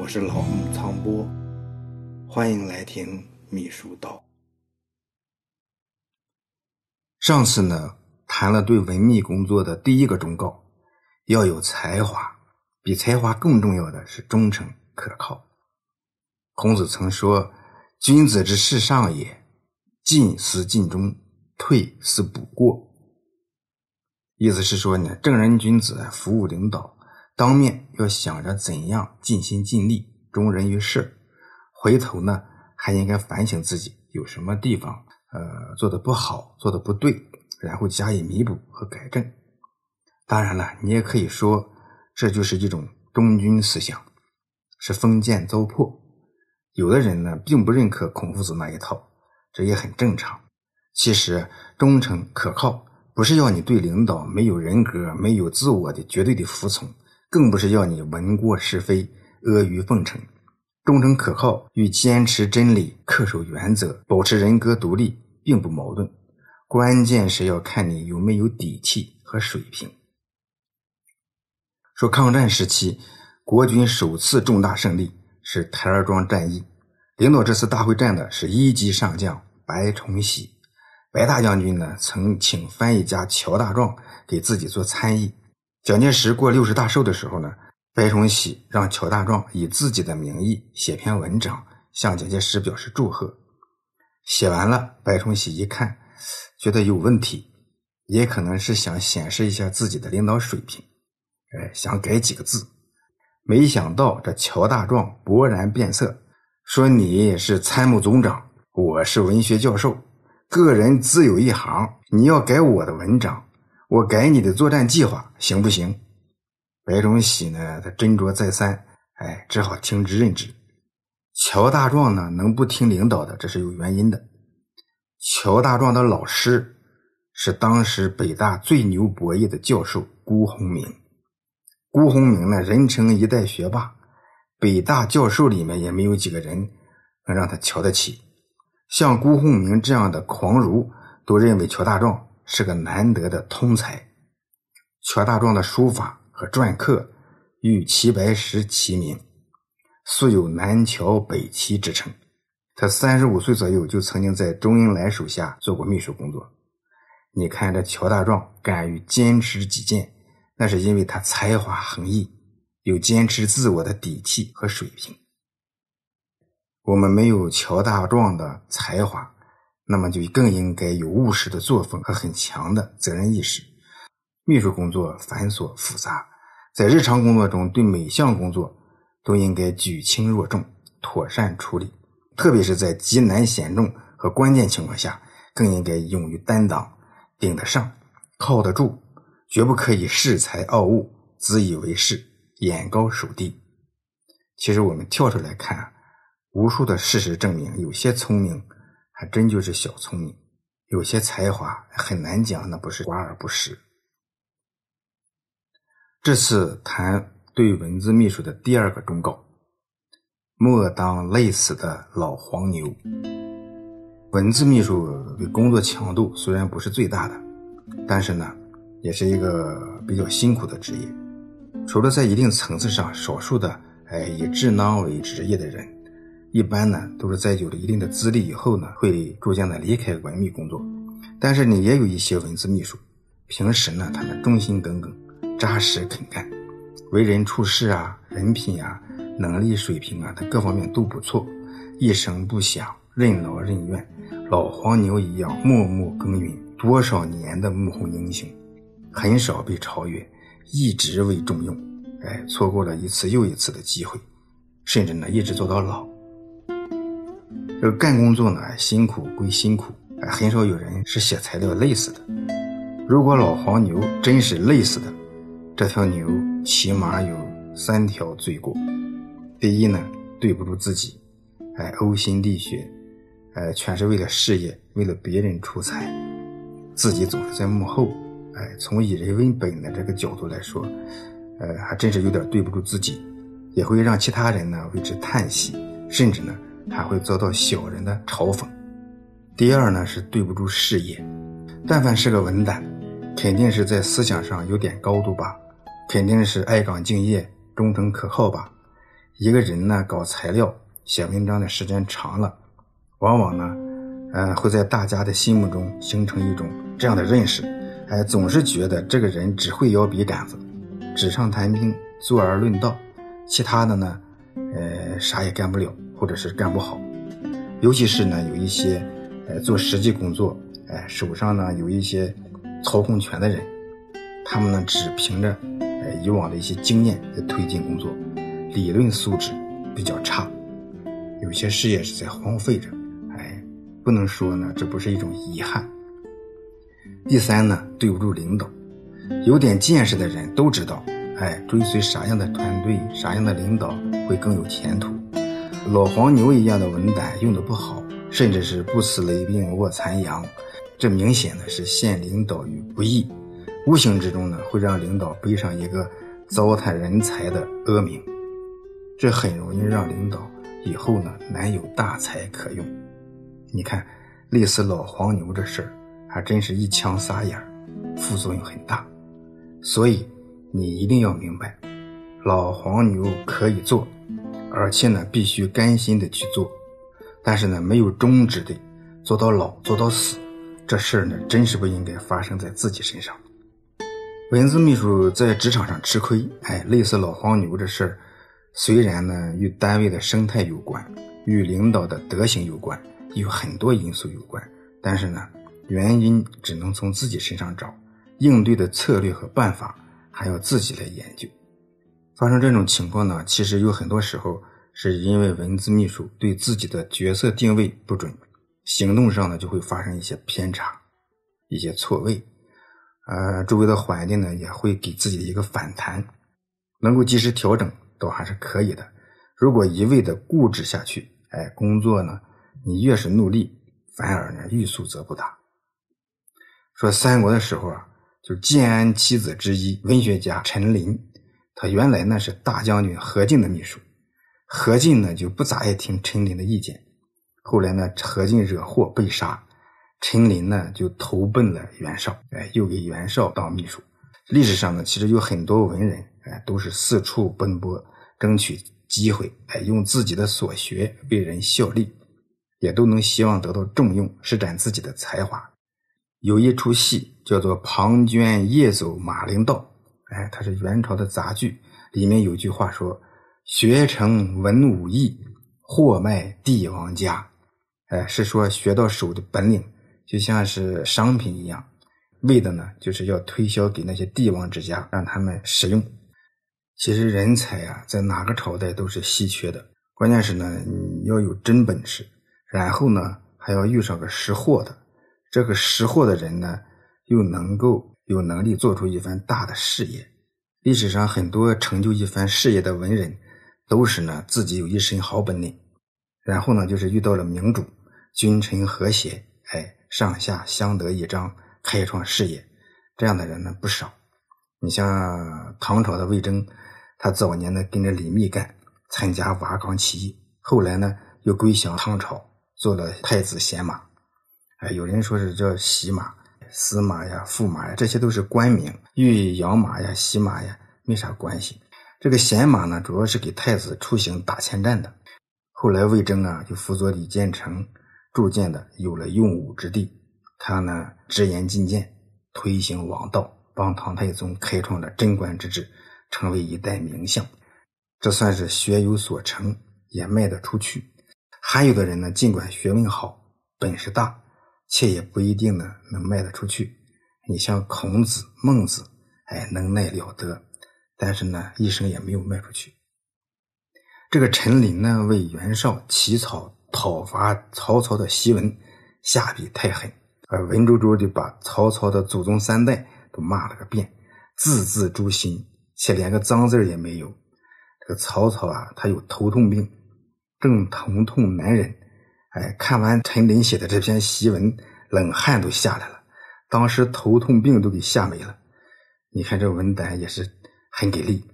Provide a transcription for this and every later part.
我是老木苍波，欢迎来听秘书道。上次呢，谈了对文秘工作的第一个忠告，要有才华，比才华更重要的是忠诚可靠。孔子曾说：“君子之事上也，进思尽忠，退思补过。”意思是说呢，正人君子服务领导。当面要想着怎样尽心尽力、忠人于事，回头呢还应该反省自己有什么地方呃做的不好、做的不对，然后加以弥补和改正。当然了，你也可以说这就是一种忠君思想，是封建糟粕。有的人呢并不认可孔夫子那一套，这也很正常。其实忠诚可靠不是要你对领导没有人格、没有自我的绝对的服从。更不是要你闻过是非、阿谀奉承，忠诚可靠与坚持真理、恪守原则、保持人格独立并不矛盾，关键是要看你有没有底气和水平。说抗战时期，国军首次重大胜利是台儿庄战役，领导这次大会战的是一级上将白崇禧。白大将军呢，曾请翻译家乔大壮给自己做参议。蒋介石过六十大寿的时候呢，白崇禧让乔大壮以自己的名义写篇文章，向蒋介石表示祝贺。写完了，白崇禧一看，觉得有问题，也可能是想显示一下自己的领导水平，哎，想改几个字。没想到这乔大壮勃然变色，说：“你是参谋总长，我是文学教授，个人自有一行，你要改我的文章。”我改你的作战计划行不行？白崇禧呢？他斟酌再三，哎，只好听之任之。乔大壮呢，能不听领导的，这是有原因的。乔大壮的老师是当时北大最牛博弈的教授辜鸿铭。辜鸿铭呢，人称一代学霸，北大教授里面也没有几个人能让他瞧得起。像辜鸿铭这样的狂儒，都认为乔大壮。是个难得的通才，乔大壮的书法和篆刻与齐白石齐名，素有南乔北齐之称。他三十五岁左右就曾经在周恩来手下做过秘书工作。你看这乔大壮敢于坚持己见，那是因为他才华横溢，有坚持自我的底气和水平。我们没有乔大壮的才华。那么就更应该有务实的作风和很强的责任意识。秘书工作繁琐复杂，在日常工作中对每项工作都应该举轻若重，妥善处理。特别是在极难险重和关键情况下，更应该勇于担当，顶得上，靠得住，绝不可以恃才傲物，自以为是，眼高手低。其实我们跳出来看，无数的事实证明，有些聪明。还真就是小聪明，有些才华很难讲，那不是华而不实。这次谈对文字秘书的第二个忠告：莫当累死的老黄牛。文字秘书的工作强度虽然不是最大的，但是呢，也是一个比较辛苦的职业。除了在一定层次上少数的哎以智囊为职业的人。一般呢，都是在有了一定的资历以后呢，会逐渐的离开文秘工作。但是呢，也有一些文字秘书，平时呢，他们忠心耿耿，扎实肯干，为人处事啊，人品啊，能力水平啊，他各方面都不错，一声不响，任劳任怨，老黄牛一样默默耕耘多少年的幕后英雄，很少被超越，一直为重用，哎，错过了一次又一次的机会，甚至呢，一直做到老。这个干工作呢，辛苦归辛苦，很少有人是写材料累死的。如果老黄牛真是累死的，这条牛起码有三条罪过：第一呢，对不住自己，哎，呕心沥血，哎，全是为了事业，为了别人出彩，自己总是在幕后，哎，从以人为本的这个角度来说，呃，还真是有点对不住自己，也会让其他人呢为之叹息，甚至呢。还会遭到小人的嘲讽。第二呢，是对不住事业。但凡是个文胆，肯定是在思想上有点高度吧，肯定是爱岗敬业、忠诚可靠吧。一个人呢搞材料、写文章的时间长了，往往呢，呃，会在大家的心目中形成一种这样的认识，哎，总是觉得这个人只会摇笔杆子，纸上谈兵，坐而论道，其他的呢，呃，啥也干不了，或者是干不好。尤其是呢，有一些，呃，做实际工作，哎，手上呢有一些操控权的人，他们呢只凭着，呃，以往的一些经验在推进工作，理论素质比较差，有些事业是在荒废着，哎，不能说呢这不是一种遗憾。第三呢，对不住领导，有点见识的人都知道，哎，追随啥样的团队、啥样的领导会更有前途。老黄牛一样的文胆用的不好，甚至是不辞雷兵卧残阳，这明显的是陷领导于不义，无形之中呢会让领导背上一个糟蹋人才的恶名，这很容易让领导以后呢难有大才可用。你看，类似老黄牛这事儿，还真是一枪撒眼，副作用很大。所以你一定要明白，老黄牛可以做。而且呢，必须甘心的去做，但是呢，没有终止的做到老做到死，这事儿呢，真是不应该发生在自己身上。文字秘书在职场上吃亏，哎，类似老黄牛这事儿，虽然呢与单位的生态有关，与领导的德行有关，与很多因素有关，但是呢，原因只能从自己身上找，应对的策略和办法还要自己来研究。发生这种情况呢，其实有很多时候是因为文字秘书对自己的角色定位不准，行动上呢就会发生一些偏差、一些错位，呃，周围的环境呢也会给自己一个反弹，能够及时调整倒还是可以的。如果一味的固执下去，哎，工作呢你越是努力，反而呢欲速则不达。说三国的时候啊，就建安七子之一文学家陈琳。他原来呢是大将军何进的秘书，何进呢就不咋爱听陈琳的意见。后来呢，何进惹祸被杀，陈琳呢就投奔了袁绍，哎，又给袁绍当秘书。历史上呢，其实有很多文人，哎，都是四处奔波，争取机会，哎，用自己的所学为人效力，也都能希望得到重用，施展自己的才华。有一出戏叫做《庞涓夜走马陵道》。哎，它是元朝的杂剧，里面有句话说：“学成文武艺，货卖帝王家。”哎，是说学到手的本领就像是商品一样，为的呢就是要推销给那些帝王之家，让他们使用。其实人才啊，在哪个朝代都是稀缺的，关键是呢你要有真本事，然后呢还要遇上个识货的，这个识货的人呢又能够。有能力做出一番大的事业。历史上很多成就一番事业的文人，都是呢自己有一身好本领，然后呢就是遇到了明主，君臣和谐，哎，上下相得益彰，开创事业。这样的人呢不少。你像唐朝的魏征，他早年呢跟着李密干，参加瓦岗起义，后来呢又归降唐朝，做了太子贤马，哎，有人说是叫洗马。司马呀、驸马呀，这些都是官名，与养马呀、洗马呀没啥关系。这个贤马呢，主要是给太子出行打前站的。后来魏征啊，就辅佐李建成铸建的，有了用武之地。他呢，直言进谏，推行王道，帮唐太宗开创了贞观之治，成为一代名相。这算是学有所成，也卖得出去。还有的人呢，尽管学问好，本事大。且也不一定呢能卖得出去。你像孔子、孟子，哎，能耐了得，但是呢，一生也没有卖出去。这个陈琳呢，为袁绍起草讨伐曹操的檄文，下笔太狠，而文绉绉的把曹操的祖宗三代都骂了个遍，字字诛心，且连个脏字也没有。这个曹操啊，他有头痛病，正疼痛难忍。哎，看完陈琳写的这篇檄文，冷汗都下来了，当时头痛病都给吓没了。你看这文胆也是很给力。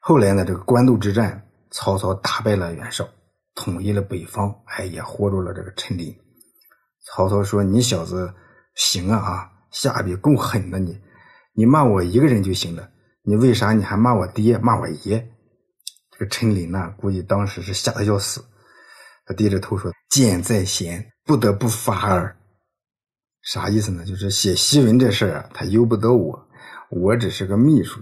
后来呢，这个官渡之战，曹操打败了袁绍，统一了北方，哎，也活住了这个陈琳。曹操说：“你小子行啊啊，下笔够狠的你，你骂我一个人就行了，你为啥你还骂我爹骂我爷？”这个陈琳呢，估计当时是吓得要死，他低着头说：“剑在弦，不得不发耳。”啥意思呢？就是写檄文这事儿啊，他由不得我，我只是个秘书，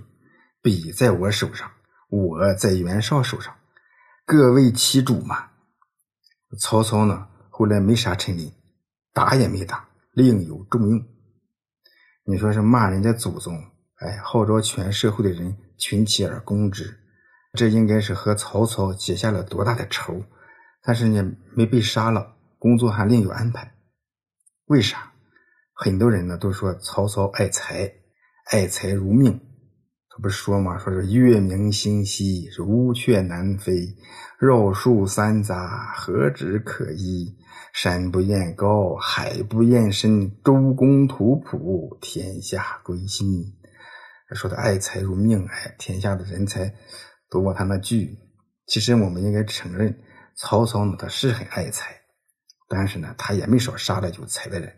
笔在我手上，我在袁绍手上，各为其主嘛。曹操呢，后来没杀陈琳，打也没打，另有重用。你说是骂人家祖宗，哎，号召全社会的人群起而攻之，这应该是和曹操结下了多大的仇。但是呢，没被杀了，工作还另有安排，为啥？很多人呢都说曹操爱财，爱财如命。他不是说吗？说是月明星稀，是乌鹊南飞，绕树三匝，何止可依？山不厌高，海不厌深，周公吐哺，天下归心。说的爱财如命，哎，天下的人才都往他那聚。其实我们应该承认，曹操呢他是很爱财，但是呢他也没少杀了有才的人。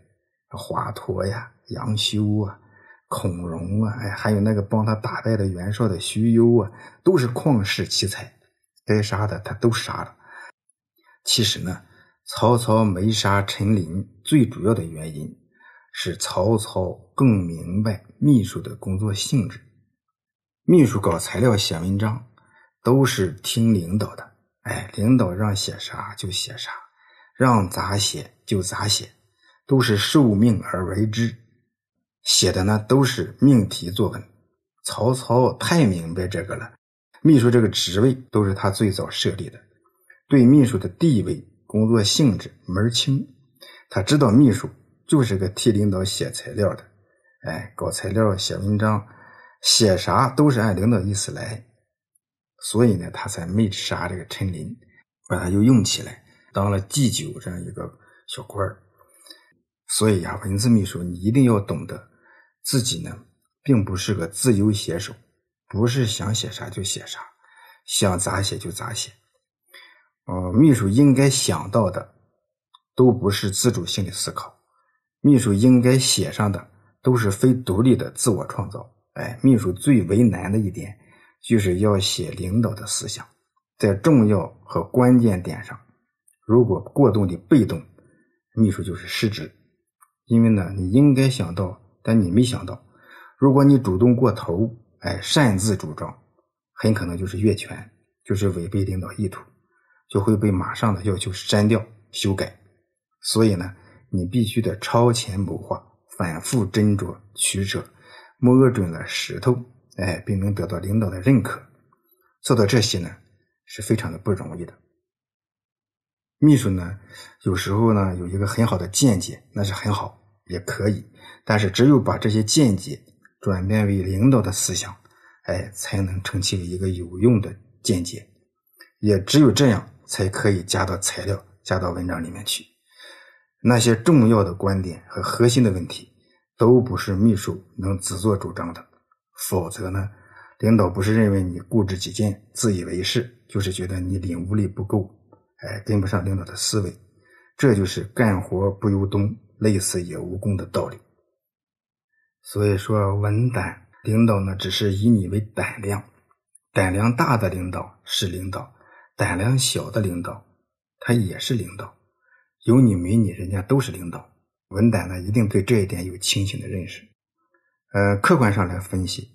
华佗呀，杨修啊，孔融啊，哎，还有那个帮他打败了袁绍的徐攸啊，都是旷世奇才，该杀的他都杀了。其实呢，曹操没杀陈琳，最主要的原因是曹操更明白秘书的工作性质。秘书搞材料、写文章，都是听领导的，哎，领导让写啥就写啥，让咋写就咋写。都是受命而为之，写的呢都是命题作文。曹操太明白这个了，秘书这个职位都是他最早设立的，对秘书的地位、工作性质门清。他知道秘书就是个替领导写材料的，哎，搞材料、写文章，写啥都是按领导意思来，所以呢，他才没杀这个陈琳，把他又用起来当了祭酒这样一个小官儿。所以呀，文字秘书你一定要懂得，自己呢并不是个自由写手，不是想写啥就写啥，想咋写就咋写。呃，秘书应该想到的都不是自主性的思考，秘书应该写上的都是非独立的自我创造。哎，秘书最为难的一点就是要写领导的思想，在重要和关键点上，如果过度的被动，秘书就是失职。因为呢，你应该想到，但你没想到，如果你主动过头，哎，擅自主张，很可能就是越权，就是违背领导意图，就会被马上的要求删掉、修改。所以呢，你必须得超前谋划，反复斟酌取舍，摸准了石头，哎，并能得到领导的认可。做到这些呢，是非常的不容易的。秘书呢，有时候呢有一个很好的见解，那是很好。也可以，但是只有把这些见解转变为领导的思想，哎，才能成其为一个有用的见解。也只有这样，才可以加到材料、加到文章里面去。那些重要的观点和核心的问题，都不是秘书能自作主张的。否则呢，领导不是认为你固执己见、自以为是，就是觉得你领悟力不够，哎，跟不上领导的思维。这就是干活不由东。累死也无功的道理，所以说文胆领导呢，只是以你为胆量，胆量大的领导是领导，胆量小的领导他也是领导，有你没你，人家都是领导。文胆呢，一定对这一点有清醒的认识。呃，客观上来分析，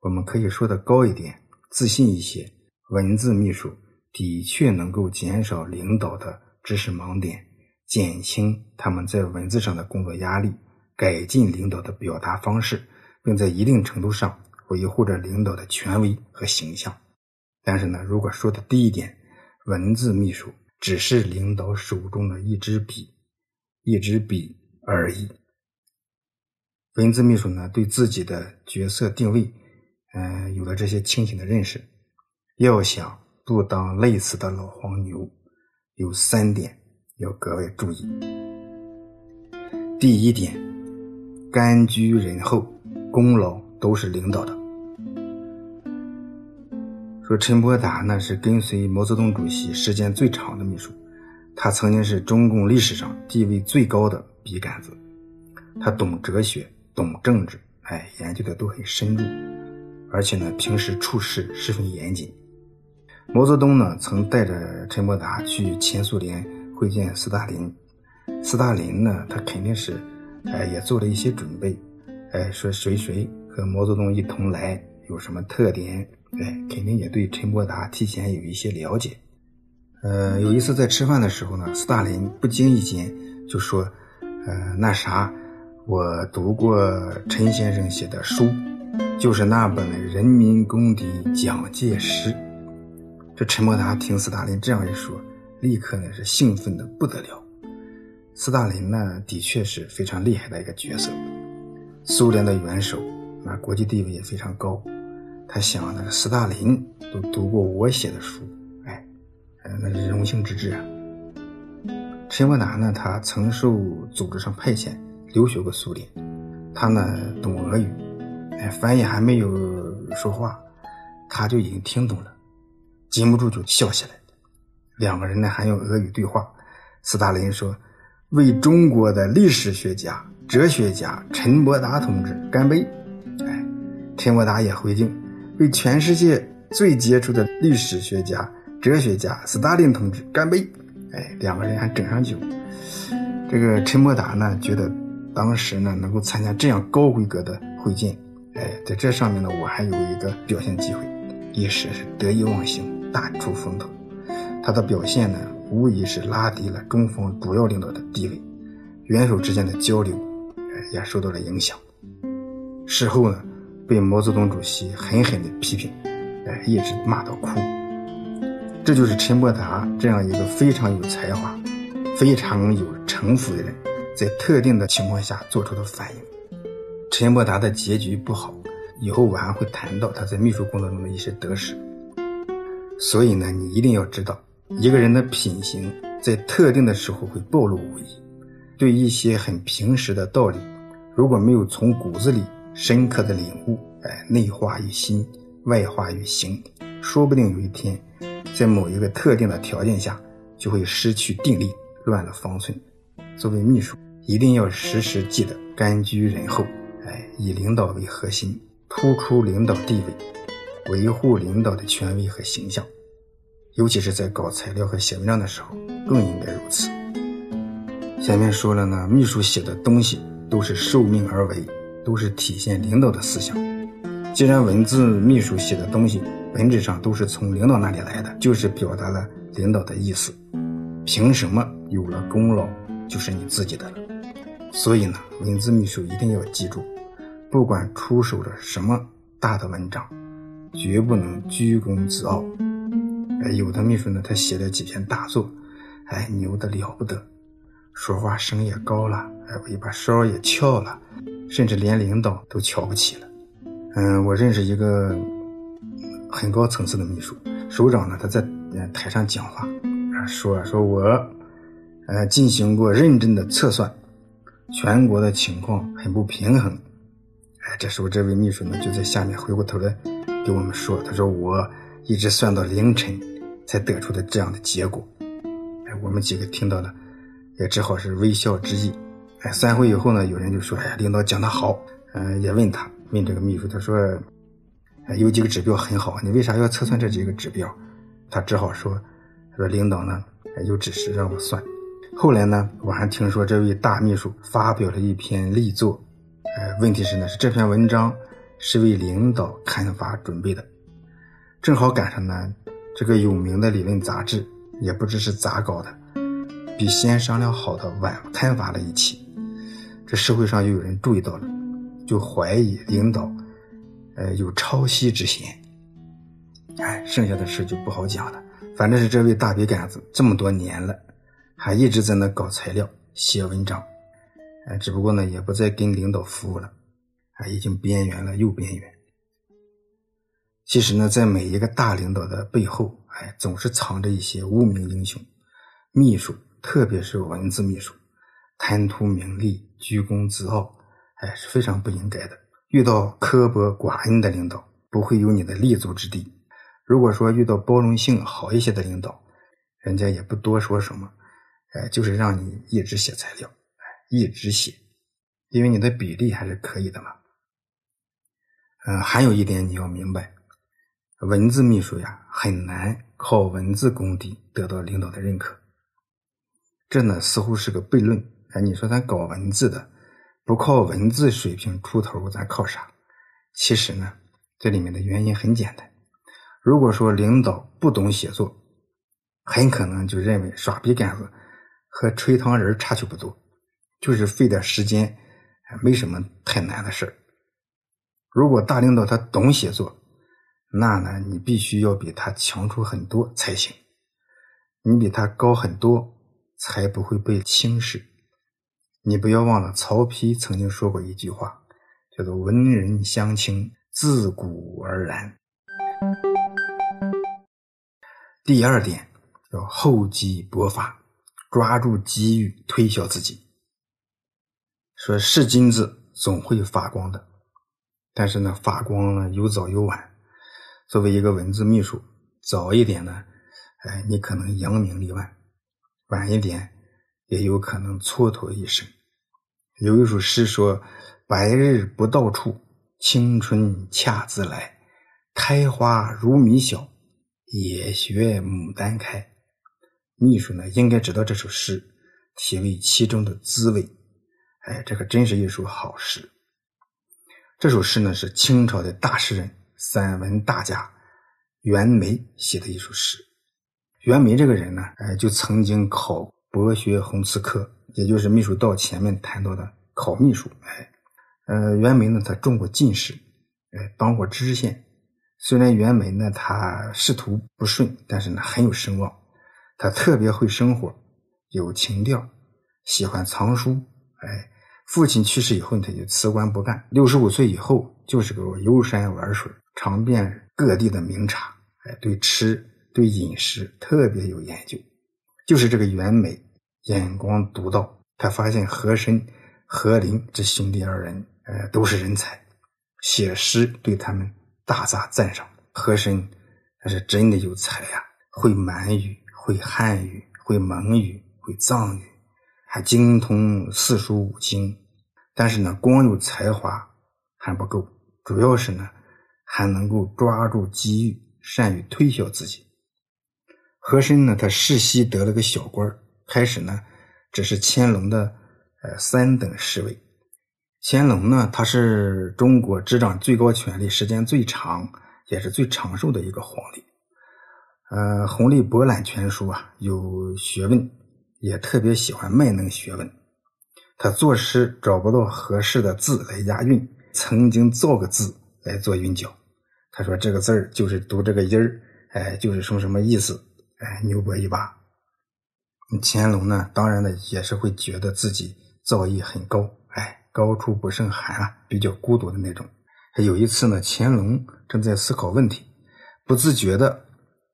我们可以说的高一点，自信一些，文字秘书的确能够减少领导的知识盲点。减轻他们在文字上的工作压力，改进领导的表达方式，并在一定程度上维护着领导的权威和形象。但是呢，如果说的低一点，文字秘书只是领导手中的一支笔，一支笔而已。文字秘书呢，对自己的角色定位，嗯，有了这些清醒的认识，要想不当累死的老黄牛，有三点。要格外注意。第一点，甘居人后，功劳都是领导的。说陈伯达呢是跟随毛泽东主席时间最长的秘书，他曾经是中共历史上地位最高的笔杆子。他懂哲学，懂政治，哎，研究的都很深入，而且呢，平时处事十分严谨。毛泽东呢，曾带着陈伯达去前苏联会见斯大林。斯大林呢，他肯定是，哎，也做了一些准备，哎，说谁谁和毛泽东一同来，有什么特点，哎，肯定也对陈伯达提前有一些了解。呃，有一次在吃饭的时候呢，斯大林不经意间就说：“呃，那啥，我读过陈先生写的书，就是那本《人民公敌蒋介石》。”这陈伯达听斯大林这样一说，立刻呢是兴奋的不得了。斯大林呢，的确是非常厉害的一个角色，苏联的元首，那国际地位也非常高。他想呢，斯大林都读过我写的书。哎那是荣幸之至啊！陈伯达呢，他曾受组织上派遣留学过苏联，他呢懂俄语，哎，翻译还没有说话，他就已经听懂了，禁不住就笑起来。两个人呢还用俄语对话。斯大林说：“为中国的历史学家、哲学家陈伯达同志干杯！”哎，陈伯达也回敬：“为全世界最杰出的历史学家。”哲学家斯大林同志，干杯！哎，两个人还整上酒。这个陈伯达呢，觉得当时呢能够参加这样高规格的会见，哎，在这上面呢，我还有一个表现机会，一时是得意忘形，大出风头。他的表现呢，无疑是拉低了中方主要领导的地位，元首之间的交流，哎，也受到了影响。事后呢，被毛泽东主席狠狠的批评，哎，一直骂到哭。这就是陈伯达这样一个非常有才华、非常有城府的人，在特定的情况下做出的反应。陈伯达的结局不好，以后我还会谈到他在秘书工作中的一些得失。所以呢，你一定要知道，一个人的品行在特定的时候会暴露无遗。对一些很平时的道理，如果没有从骨子里深刻的领悟，哎，内化于心，外化于行，说不定有一天。在某一个特定的条件下，就会失去定力，乱了方寸。作为秘书，一定要时时记得甘居人后，哎，以领导为核心，突出领导地位，维护领导的权威和形象。尤其是在搞材料和写文章的时候，更应该如此。前面说了呢，秘书写的东西都是受命而为，都是体现领导的思想。既然文字秘书写的东西，本质上都是从领导那里来的，就是表达了领导的意思。凭什么有了功劳就是你自己的了？所以呢，文字秘书一定要记住，不管出手了什么大的文章，绝不能居功自傲。哎，有的秘书呢，他写了几篇大作，哎，牛的了不得，说话声也高了，哎，尾巴梢也翘了，甚至连领导都瞧不起了。嗯，我认识一个。很高层次的秘书首长呢，他在台上讲话啊，说说我呃进行过认真的测算，全国的情况很不平衡。哎，这时候这位秘书呢就在下面回过头来给我们说，他说我一直算到凌晨才得出的这样的结果。哎，我们几个听到了，也只好是微笑之意。哎，散会以后呢，有人就说，哎呀，领导讲的好。嗯，也问他问这个秘书，他说。有几个指标很好，你为啥要测算这几个指标？他只好说：“他说领导呢有指示让我算。”后来呢，我还听说这位大秘书发表了一篇力作，呃，问题是呢，是这篇文章是为领导刊发准备的，正好赶上呢，这个有名的理论杂志也不知是咋搞的，比先商量好的晚刊发了一期，这社会上又有人注意到了，就怀疑领导。呃，有抄袭之嫌，哎，剩下的事就不好讲了。反正是这位大笔杆子这么多年了，还一直在那搞材料、写文章，哎，只不过呢，也不再跟领导服务了，啊，已经边缘了又边缘。其实呢，在每一个大领导的背后，哎，总是藏着一些无名英雄。秘书，特别是文字秘书，贪图名利、居功自傲，哎，是非常不应该的。遇到刻薄寡恩的领导，不会有你的立足之地。如果说遇到包容性好一些的领导，人家也不多说什么，哎，就是让你一直写材料，哎，一直写，因为你的比例还是可以的嘛。嗯，还有一点你要明白，文字秘书呀，很难靠文字功底得到领导的认可。这呢，似乎是个悖论。哎，你说咱搞文字的，不靠文字水平出头，咱靠啥？其实呢，这里面的原因很简单。如果说领导不懂写作，很可能就认为耍笔杆子和吹糖人差距不多，就是费点时间，没什么太难的事儿。如果大领导他懂写作，那呢，你必须要比他强出很多才行，你比他高很多，才不会被轻视。你不要忘了，曹丕曾经说过一句话，叫做“文人相轻，自古而然”。第二点，要厚积薄发，抓住机遇推销自己。说是金子总会发光的，但是呢，发光呢有早有晚。作为一个文字秘书，早一点呢，哎，你可能扬名立万；晚一点，也有可能蹉跎一生。有一首诗说：“白日不到处，青春恰自来。开花如米小。”也学牡丹开，秘书呢应该知道这首诗，体味其中的滋味。哎，这可真是一首好诗。这首诗呢是清朝的大诗人、散文大家袁枚写的一首诗。袁枚这个人呢，哎，就曾经考博学鸿词科，也就是秘书道前面谈到的考秘书。哎，呃，袁枚呢，他中过进士，哎，当过知县。虽然袁枚呢，他仕途不顺，但是呢很有声望。他特别会生活，有情调，喜欢藏书。哎，父亲去世以后，他就辞官不干。六十五岁以后，就是个游山玩水，尝遍各地的名茶。哎，对吃对饮食特别有研究。就是这个袁枚眼光独到，他发现和珅、和林这兄弟二人，呃，都是人才，写诗对他们。大加赞赏，和珅他是真的有才呀，会满语，会汉语，会蒙语，会藏语，还精通四书五经。但是呢，光有才华还不够，主要是呢，还能够抓住机遇，善于推销自己。和珅呢，他世袭得了个小官开始呢，只是乾隆的呃三等侍卫。乾隆呢，他是中国执掌最高权力时间最长，也是最长寿的一个皇帝。呃，弘历博览全书啊，有学问，也特别喜欢卖弄学问。他作诗找不到合适的字来押韵，曾经造个字来做韵脚。他说这个字儿就是读这个音儿，哎，就是说什么意思，哎，牛博一把。乾隆呢，当然呢，也是会觉得自己造诣很高，哎。高处不胜寒啊，比较孤独的那种。有一次呢，乾隆正在思考问题，不自觉的，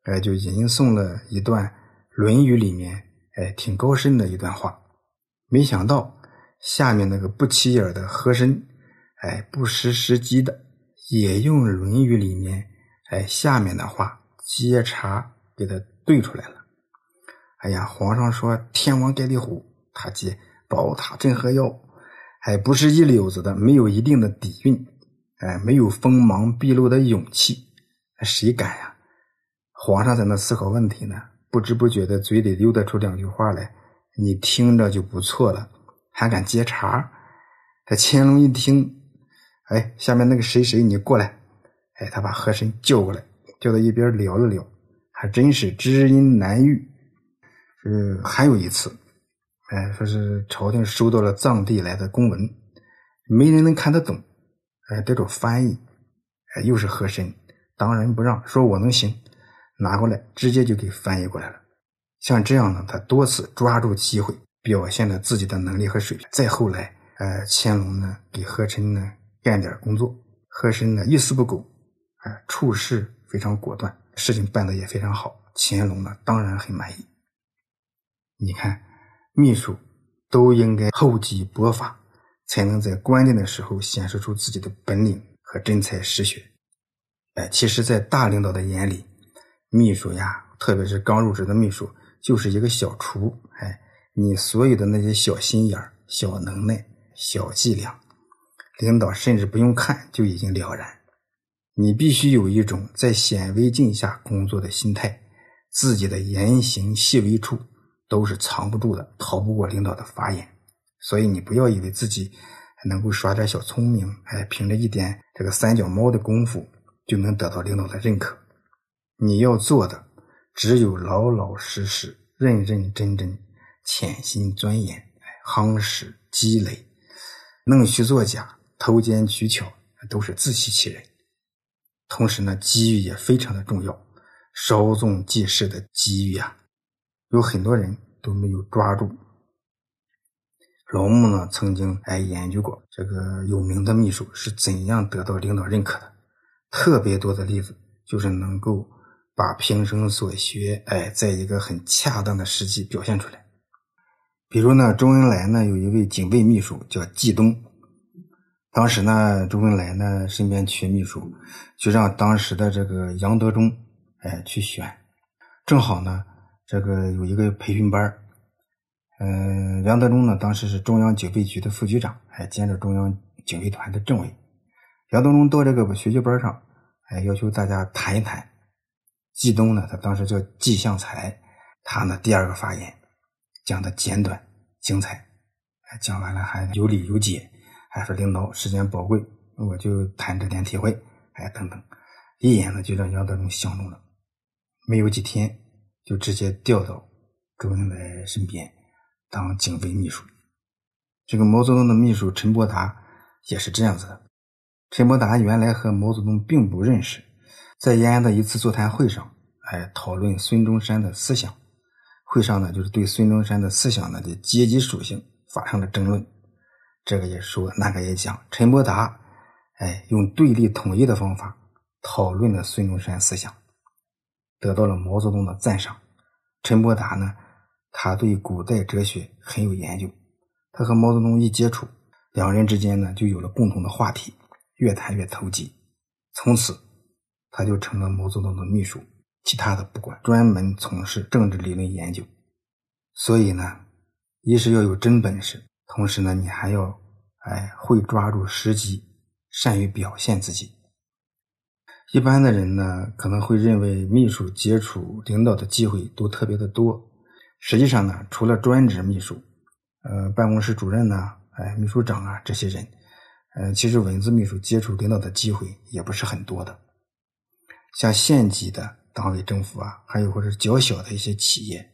哎，就吟诵了一段《论语》里面，哎，挺高深的一段话。没想到下面那个不起眼的和珅，哎，不失时机的，也用《论语》里面，哎，下面的话接茬给他对出来了。哎呀，皇上说天王盖地虎，他接宝塔镇河妖。还不是一溜子的，没有一定的底蕴，哎，没有锋芒毕露的勇气，谁敢呀？皇上在那思考问题呢，不知不觉的嘴里溜达出两句话来，你听着就不错了，还敢接茬？这乾隆一听，哎，下面那个谁谁，你过来，哎，他把和珅叫过来，叫到一边聊了聊，还真是知音难遇。是还有一次。哎，说是朝廷收到了藏地来的公文，没人能看得懂，哎，得找翻译，哎，又是和珅，当仁不让，说我能行，拿过来直接就给翻译过来了。像这样呢，他多次抓住机会，表现了自己的能力和水平。再后来，呃，乾隆呢给和珅呢干点工作，和珅呢一丝不苟，哎，处事非常果断，事情办得也非常好，乾隆呢当然很满意。你看。秘书都应该厚积薄发，才能在关键的时候显示出自己的本领和真才实学。哎，其实，在大领导的眼里，秘书呀，特别是刚入职的秘书，就是一个小厨。哎，你所有的那些小心眼小能耐、小伎俩，领导甚至不用看就已经了然。你必须有一种在显微镜下工作的心态，自己的言行细微处都是藏不住的，逃不过领导的法眼。所以你不要以为自己还能够耍点小聪明，哎，凭着一点这个三脚猫的功夫就能得到领导的认可。你要做的只有老老实实、认认真真、潜心钻研、夯实积累，弄虚作假、偷奸取巧，都是自欺欺人。同时呢，机遇也非常的重要，稍纵即逝的机遇啊，有很多人都没有抓住。老穆呢，曾经哎研究过这个有名的秘书是怎样得到领导认可的，特别多的例子就是能够把平生所学哎，在一个很恰当的时机表现出来。比如呢，周恩来呢有一位警卫秘书叫季东，当时呢，周恩来呢身边缺秘书，就让当时的这个杨德忠哎去选，正好呢这个有一个培训班嗯，杨德忠呢，当时是中央警备局的副局长，还兼着中央警卫团的政委。杨德忠到这个学习班上，还要求大家谈一谈。季东呢，他当时叫季向才，他呢第二个发言讲的简短精彩，讲完了还有理有节，还说领导时间宝贵，我就谈这点体会，哎等等，一眼呢就让杨德忠相中了，没有几天就直接调到周恩来身边。当警卫秘书，这个毛泽东的秘书陈伯达也是这样子的。陈伯达原来和毛泽东并不认识，在延安的一次座谈会上，哎，讨论孙中山的思想。会上呢，就是对孙中山的思想呢的阶级属性发生了争论。这个也说，那个也讲。陈伯达，哎，用对立统一的方法讨论了孙中山思想，得到了毛泽东的赞赏。陈伯达呢？他对古代哲学很有研究，他和毛泽东一接触，两人之间呢就有了共同的话题，越谈越投机。从此，他就成了毛泽东的秘书，其他的不管，专门从事政治理论研究。所以呢，一是要有真本事，同时呢，你还要哎会抓住时机，善于表现自己。一般的人呢，可能会认为秘书接触领导的机会都特别的多。实际上呢，除了专职秘书，呃，办公室主任呢，哎，秘书长啊，这些人，呃，其实文字秘书接触领导的机会也不是很多的。像县级的党委政府啊，还有或者较小的一些企业，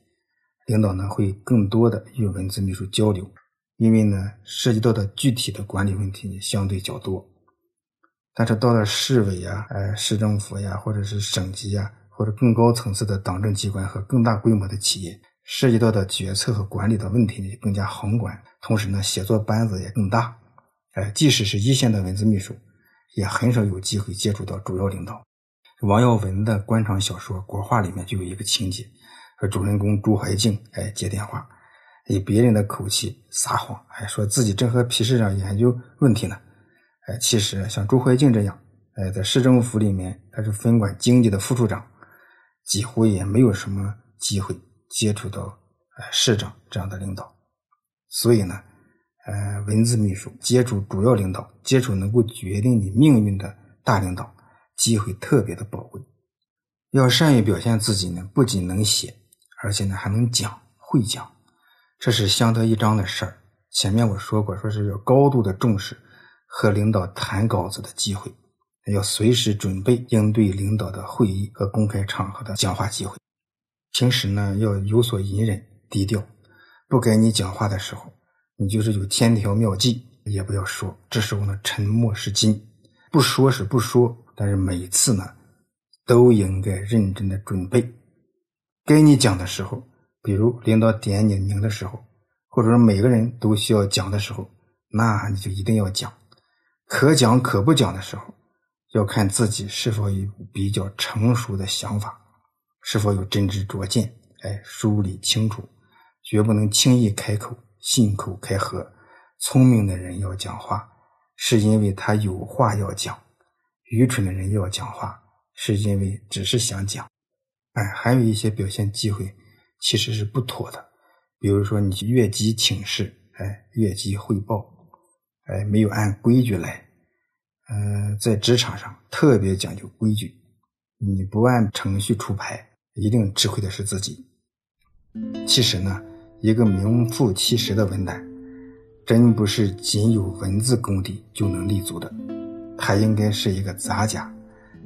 领导呢会更多的与文字秘书交流，因为呢涉及到的具体的管理问题呢相对较多。但是到了市委呀、呃市政府呀，或者是省级呀，或者更高层次的党政机关和更大规模的企业。涉及到的决策和管理的问题呢更加宏观，同时呢写作班子也更大。哎，即使是一线的文字秘书，也很少有机会接触到主要领导。王耀文的官场小说《国画》里面就有一个情节，说主人公朱怀静哎接电话，以别人的口气撒谎，哎说自己正和皮市长研究问题呢。哎，其实像朱怀静这样，哎在市政府里面他是分管经济的副处长，几乎也没有什么机会。接触到呃市长这样的领导，所以呢，呃文字秘书接触主要领导，接触能够决定你命运的大领导，机会特别的宝贵。要善于表现自己呢，不仅能写，而且呢还能讲，会讲，这是相得益彰的事儿。前面我说过，说是要高度的重视和领导谈稿子的机会，要随时准备应对领导的会议和公开场合的讲话机会。平时呢要有所隐忍，低调。不该你讲话的时候，你就是有千条妙计也不要说。这时候呢，沉默是金。不说是不说，但是每次呢，都应该认真的准备。该你讲的时候，比如领导点你名的时候，或者说每个人都需要讲的时候，那你就一定要讲。可讲可不讲的时候，要看自己是否有比较成熟的想法。是否有真知灼见？哎，梳理清楚，绝不能轻易开口，信口开河。聪明的人要讲话，是因为他有话要讲；愚蠢的人要讲话，是因为只是想讲。哎，还有一些表现机会其实是不妥的，比如说你越级请示，哎，越级汇报，哎，没有按规矩来，呃，在职场上特别讲究规矩，你不按程序出牌，一定吃亏的是自己。其实呢，一个名副其实的文胆，真不是仅有文字功底就能立足的，他应该是一个杂家，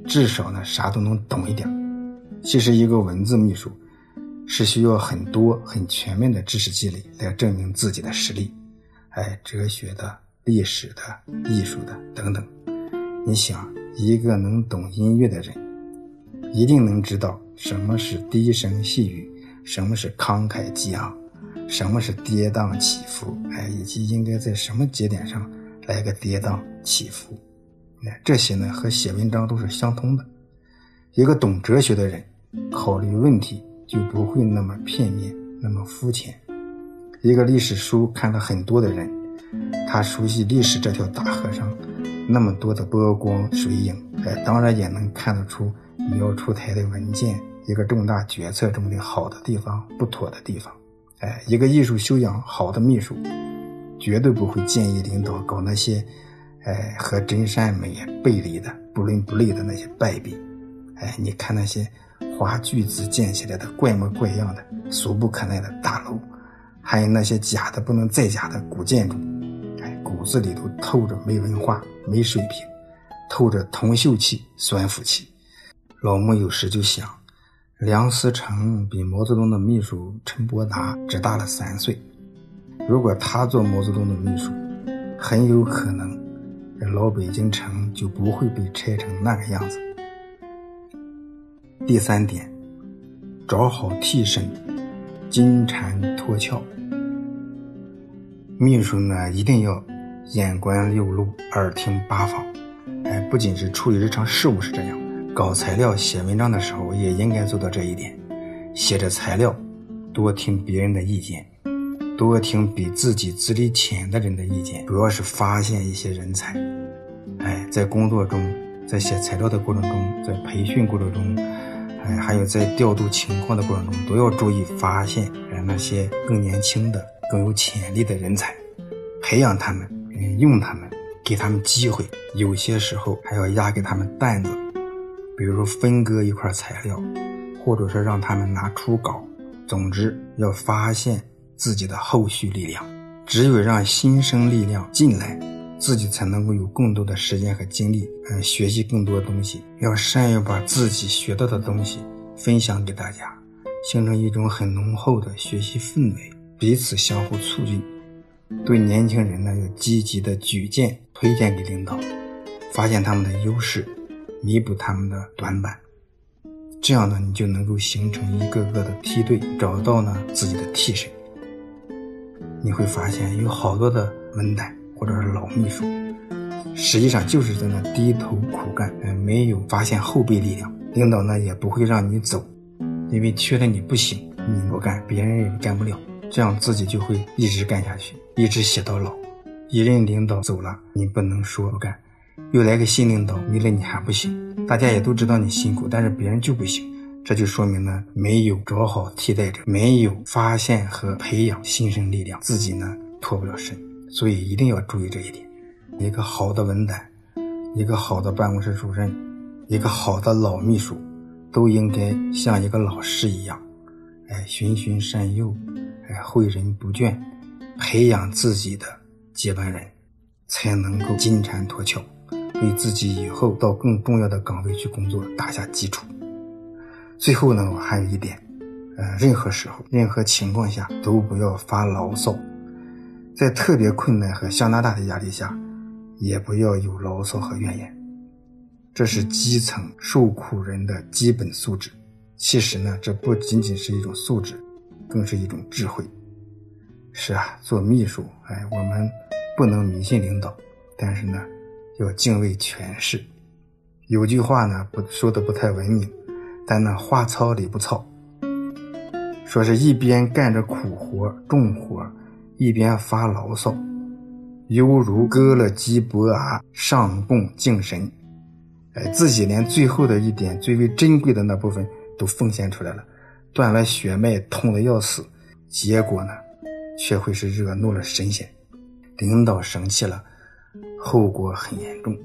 至少呢啥都能懂一点。其实一个文字秘书，是需要很多很全面的知识积累来证明自己的实力，哎，哲学的、历史的、艺术的等等。你想，一个能懂音乐的人，一定能知道什么是低声细语。什么是慷慨激昂？什么是跌宕起伏？哎，以及应该在什么节点上来个跌宕起伏？这些呢和写文章都是相通的。一个懂哲学的人，考虑问题就不会那么片面，那么肤浅。一个历史书看了很多的人，他熟悉历史这条大河上那么多的波光水影，哎，当然也能看得出你要出台的文件。一个重大决策中的好的地方、不妥的地方，哎，一个艺术修养好的秘书，绝对不会建议领导搞那些，哎，和真善美背离的、不伦不类的那些败笔。哎，你看那些花巨资建起来的怪模怪样的、俗不可耐的大楼，还有那些假的不能再假的古建筑，哎，骨子里头透着没文化、没水平，透着铜锈气、酸腐气。老穆有时就想。梁思成比毛泽东的秘书陈伯达只大了三岁。如果他做毛泽东的秘书，很有可能这老北京城就不会被拆成那个样子。第三点，找好替身，金蝉脱壳。秘书呢，一定要眼观六路，耳听八方。哎，不仅是处理日常事务是这样。搞材料、写文章的时候，也应该做到这一点。写着材料，多听别人的意见，多听比自己资历浅的人的意见，主要是发现一些人才。哎，在工作中，在写材料的过程中，在培训过程中，哎，还有在调度情况的过程中，都要注意发现那些更年轻的、更有潜力的人才，培养他们，用他们，给他们机会。有些时候还要压给他们担子。比如说分割一块材料，或者是让他们拿初稿，总之要发现自己的后续力量。只有让新生力量进来，自己才能够有更多的时间和精力，嗯，学习更多东西。要善于把自己学到的东西分享给大家，形成一种很浓厚的学习氛围，彼此相互促进。对年轻人呢，要积极的举荐推荐给领导，发现他们的优势。弥补他们的短板，这样呢，你就能够形成一个个的梯队，找到呢自己的替身。你会发现有好多的文胆或者是老秘书，实际上就是在那低头苦干，没有发现后备力量。领导呢也不会让你走，因为缺了你不行，你不干，别人也干不了，这样自己就会一直干下去，一直写到老。一任领导走了，你不能说不干。又来个新领导，没了你还不行。大家也都知道你辛苦，但是别人就不行，这就说明呢，没有找好替代者，没有发现和培养新生力量，自己呢脱不了身。所以一定要注意这一点。一个好的文胆，一个好的办公室主任，一个好的老秘书，都应该像一个老师一样，哎，循循善诱，哎，诲人不倦，培养自己的接班人，才能够金蝉脱壳。为自己以后到更重要的岗位去工作打下基础。最后呢，我还有一点，呃，任何时候、任何情况下都不要发牢骚，在特别困难和相当大的压力下，也不要有牢骚和怨言。这是基层受苦人的基本素质。其实呢，这不仅仅是一种素质，更是一种智慧。是啊，做秘书，哎，我们不能迷信领导，但是呢。要敬畏权势，有句话呢，不说的不太文明，但那话糙理不糙。说是一边干着苦活重活，一边发牢骚，犹如割了鸡脖啊上供敬神。哎，自己连最后的一点最为珍贵的那部分都奉献出来了，断了血脉，痛的要死，结果呢，却会是惹怒了神仙，领导生气了。后果很严重，